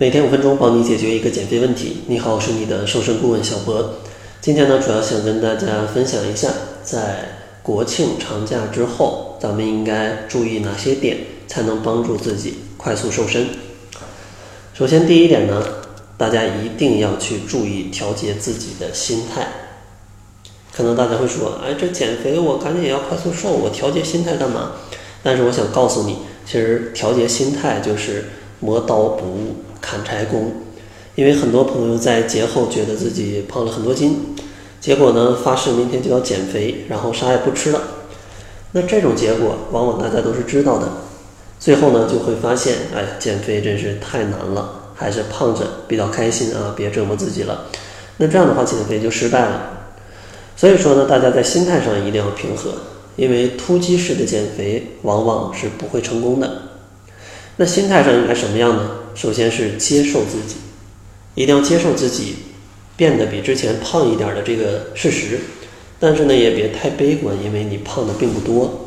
每天五分钟，帮你解决一个减肥问题。你好，我是你的瘦身顾问小博。今天呢，主要想跟大家分享一下，在国庆长假之后，咱们应该注意哪些点，才能帮助自己快速瘦身。首先，第一点呢，大家一定要去注意调节自己的心态。可能大家会说，哎，这减肥我赶紧也要快速瘦，我调节心态干嘛？但是我想告诉你，其实调节心态就是磨刀不误砍柴工。因为很多朋友在节后觉得自己胖了很多斤，结果呢发誓明天就要减肥，然后啥也不吃了。那这种结果往往大家都是知道的，最后呢就会发现，哎，减肥真是太难了，还是胖着比较开心啊，别折磨自己了。那这样的话减肥就失败了。所以说呢，大家在心态上一定要平和，因为突击式的减肥往往是不会成功的。那心态上应该什么样呢？首先是接受自己，一定要接受自己变得比之前胖一点的这个事实，但是呢，也别太悲观，因为你胖的并不多。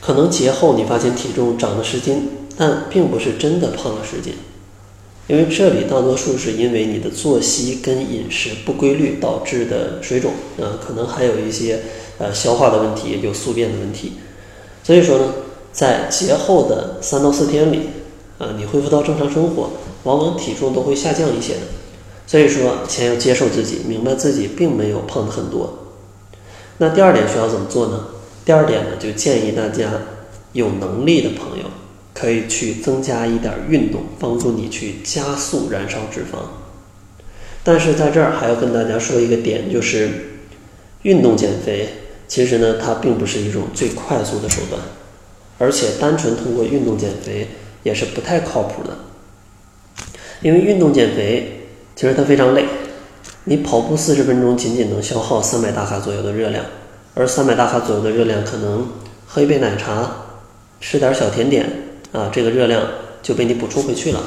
可能节后你发现体重长了十斤，但并不是真的胖了十斤。因为这里大多数是因为你的作息跟饮食不规律导致的水肿啊，可能还有一些呃消化的问题，有宿便的问题。所以说呢，在节后的三到四天里，啊，你恢复到正常生活，往往体重都会下降一些的。所以说，先要接受自己，明白自己并没有胖很多。那第二点需要怎么做呢？第二点呢，就建议大家有能力的朋友。可以去增加一点运动，帮助你去加速燃烧脂肪。但是在这儿还要跟大家说一个点，就是运动减肥其实呢，它并不是一种最快速的手段，而且单纯通过运动减肥也是不太靠谱的。因为运动减肥其实它非常累，你跑步四十分钟仅仅能消耗三百大卡左右的热量，而三百大卡左右的热量可能喝一杯奶茶，吃点小甜点。啊，这个热量就被你补充回去了，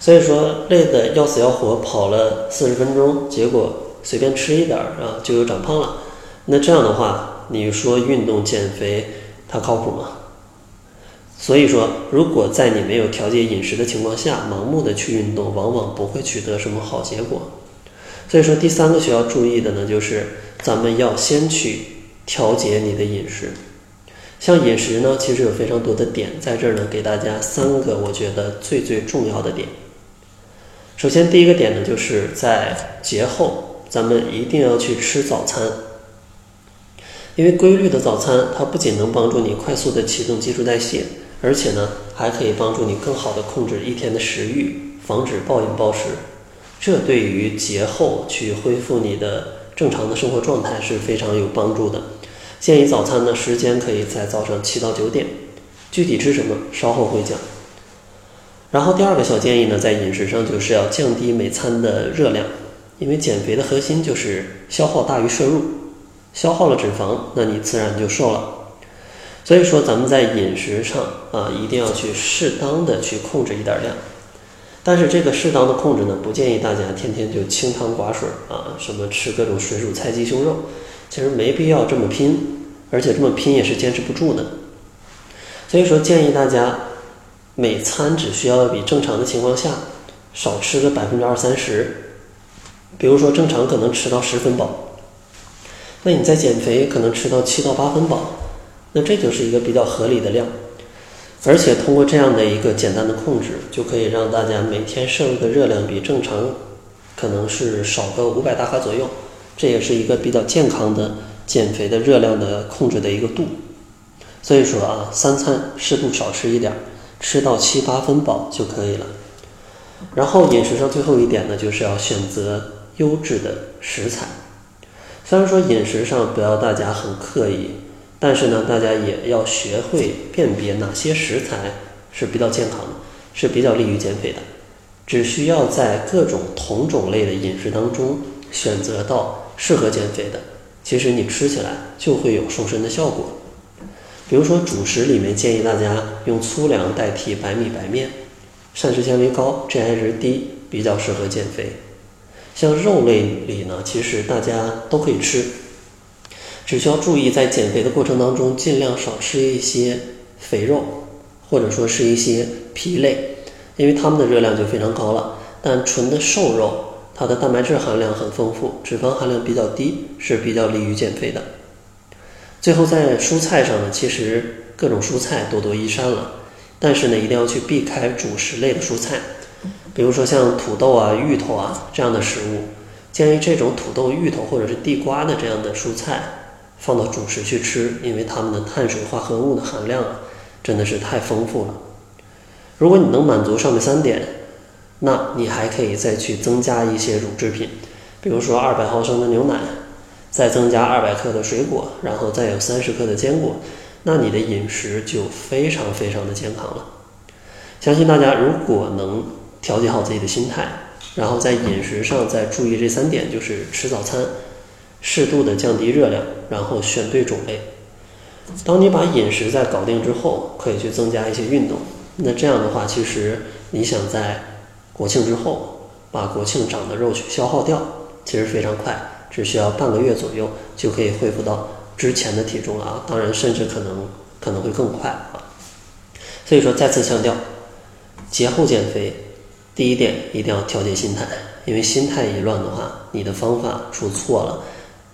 所以说累得要死要活，跑了四十分钟，结果随便吃一点啊，就又长胖了。那这样的话，你说运动减肥它靠谱吗？所以说，如果在你没有调节饮食的情况下，盲目的去运动，往往不会取得什么好结果。所以说，第三个需要注意的呢，就是咱们要先去调节你的饮食。像饮食呢，其实有非常多的点，在这儿呢，给大家三个我觉得最最重要的点。首先，第一个点呢，就是在节后，咱们一定要去吃早餐，因为规律的早餐，它不仅能帮助你快速的启动基础代谢，而且呢，还可以帮助你更好的控制一天的食欲，防止暴饮暴食。这对于节后去恢复你的正常的生活状态是非常有帮助的。建议早餐呢，时间可以在早上七到九点，具体吃什么稍后会讲。然后第二个小建议呢，在饮食上就是要降低每餐的热量，因为减肥的核心就是消耗大于摄入，消耗了脂肪，那你自然就瘦了。所以说咱们在饮食上啊，一定要去适当的去控制一点量，但是这个适当的控制呢，不建议大家天天就清汤寡水啊，什么吃各种水煮菜鸡胸肉。其实没必要这么拼，而且这么拼也是坚持不住的。所以说，建议大家每餐只需要比正常的情况下少吃个百分之二三十。比如说，正常可能吃到十分饱，那你在减肥可能吃到七到八分饱，那这就是一个比较合理的量。而且通过这样的一个简单的控制，就可以让大家每天摄入的热量比正常可能是少个五百大卡左右。这也是一个比较健康的减肥的热量的控制的一个度，所以说啊，三餐适度少吃一点，吃到七八分饱就可以了。然后饮食上最后一点呢，就是要选择优质的食材。虽然说饮食上不要大家很刻意，但是呢，大家也要学会辨别哪些食材是比较健康的，是比较利于减肥的。只需要在各种同种类的饮食当中选择到。适合减肥的，其实你吃起来就会有瘦身的效果。比如说主食里面建议大家用粗粮代替白米白面，膳食纤维高，GI 值低，比较适合减肥。像肉类里呢，其实大家都可以吃，只需要注意在减肥的过程当中，尽量少吃一些肥肉，或者说是一些皮类，因为它们的热量就非常高了。但纯的瘦肉，它的蛋白质含量很丰富，脂肪含量比较低，是比较利于减肥的。最后在蔬菜上呢，其实各种蔬菜多多益善了，但是呢，一定要去避开主食类的蔬菜，比如说像土豆啊、芋头啊这样的食物。建议这种土豆、芋头或者是地瓜的这样的蔬菜放到主食去吃，因为它们的碳水化合物的含量真的是太丰富了。如果你能满足上面三点，那你还可以再去增加一些乳制品，比如说二百毫升的牛奶，再增加二百克的水果，然后再有三十克的坚果，那你的饮食就非常非常的健康了。相信大家如果能调节好自己的心态。然后在饮食上再注意这三点，就是吃早餐，适度的降低热量，然后选对种类。当你把饮食在搞定之后，可以去增加一些运动。那这样的话，其实你想在国庆之后把国庆长的肉去消耗掉，其实非常快，只需要半个月左右就可以恢复到之前的体重了啊！当然，甚至可能可能会更快啊。所以说，再次强调，节后减肥。第一点一定要调节心态，因为心态一乱的话，你的方法出错了，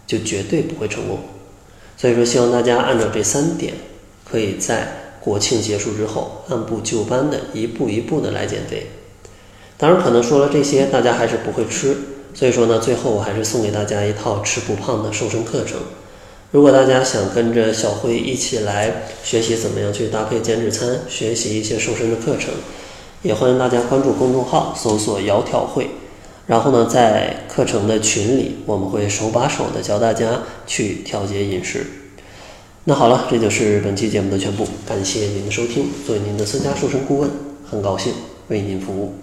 就绝对不会成功。所以说，希望大家按照这三点，可以在国庆结束之后，按部就班的一步一步的来减肥。当然，可能说了这些，大家还是不会吃。所以说呢，最后我还是送给大家一套吃不胖的瘦身课程。如果大家想跟着小辉一起来学习怎么样去搭配减脂餐，学习一些瘦身的课程。也欢迎大家关注公众号，搜索“窈窕会”，然后呢，在课程的群里，我们会手把手的教大家去调节饮食。那好了，这就是本期节目的全部，感谢您的收听。作为您的私家瘦身顾问，很高兴为您服务。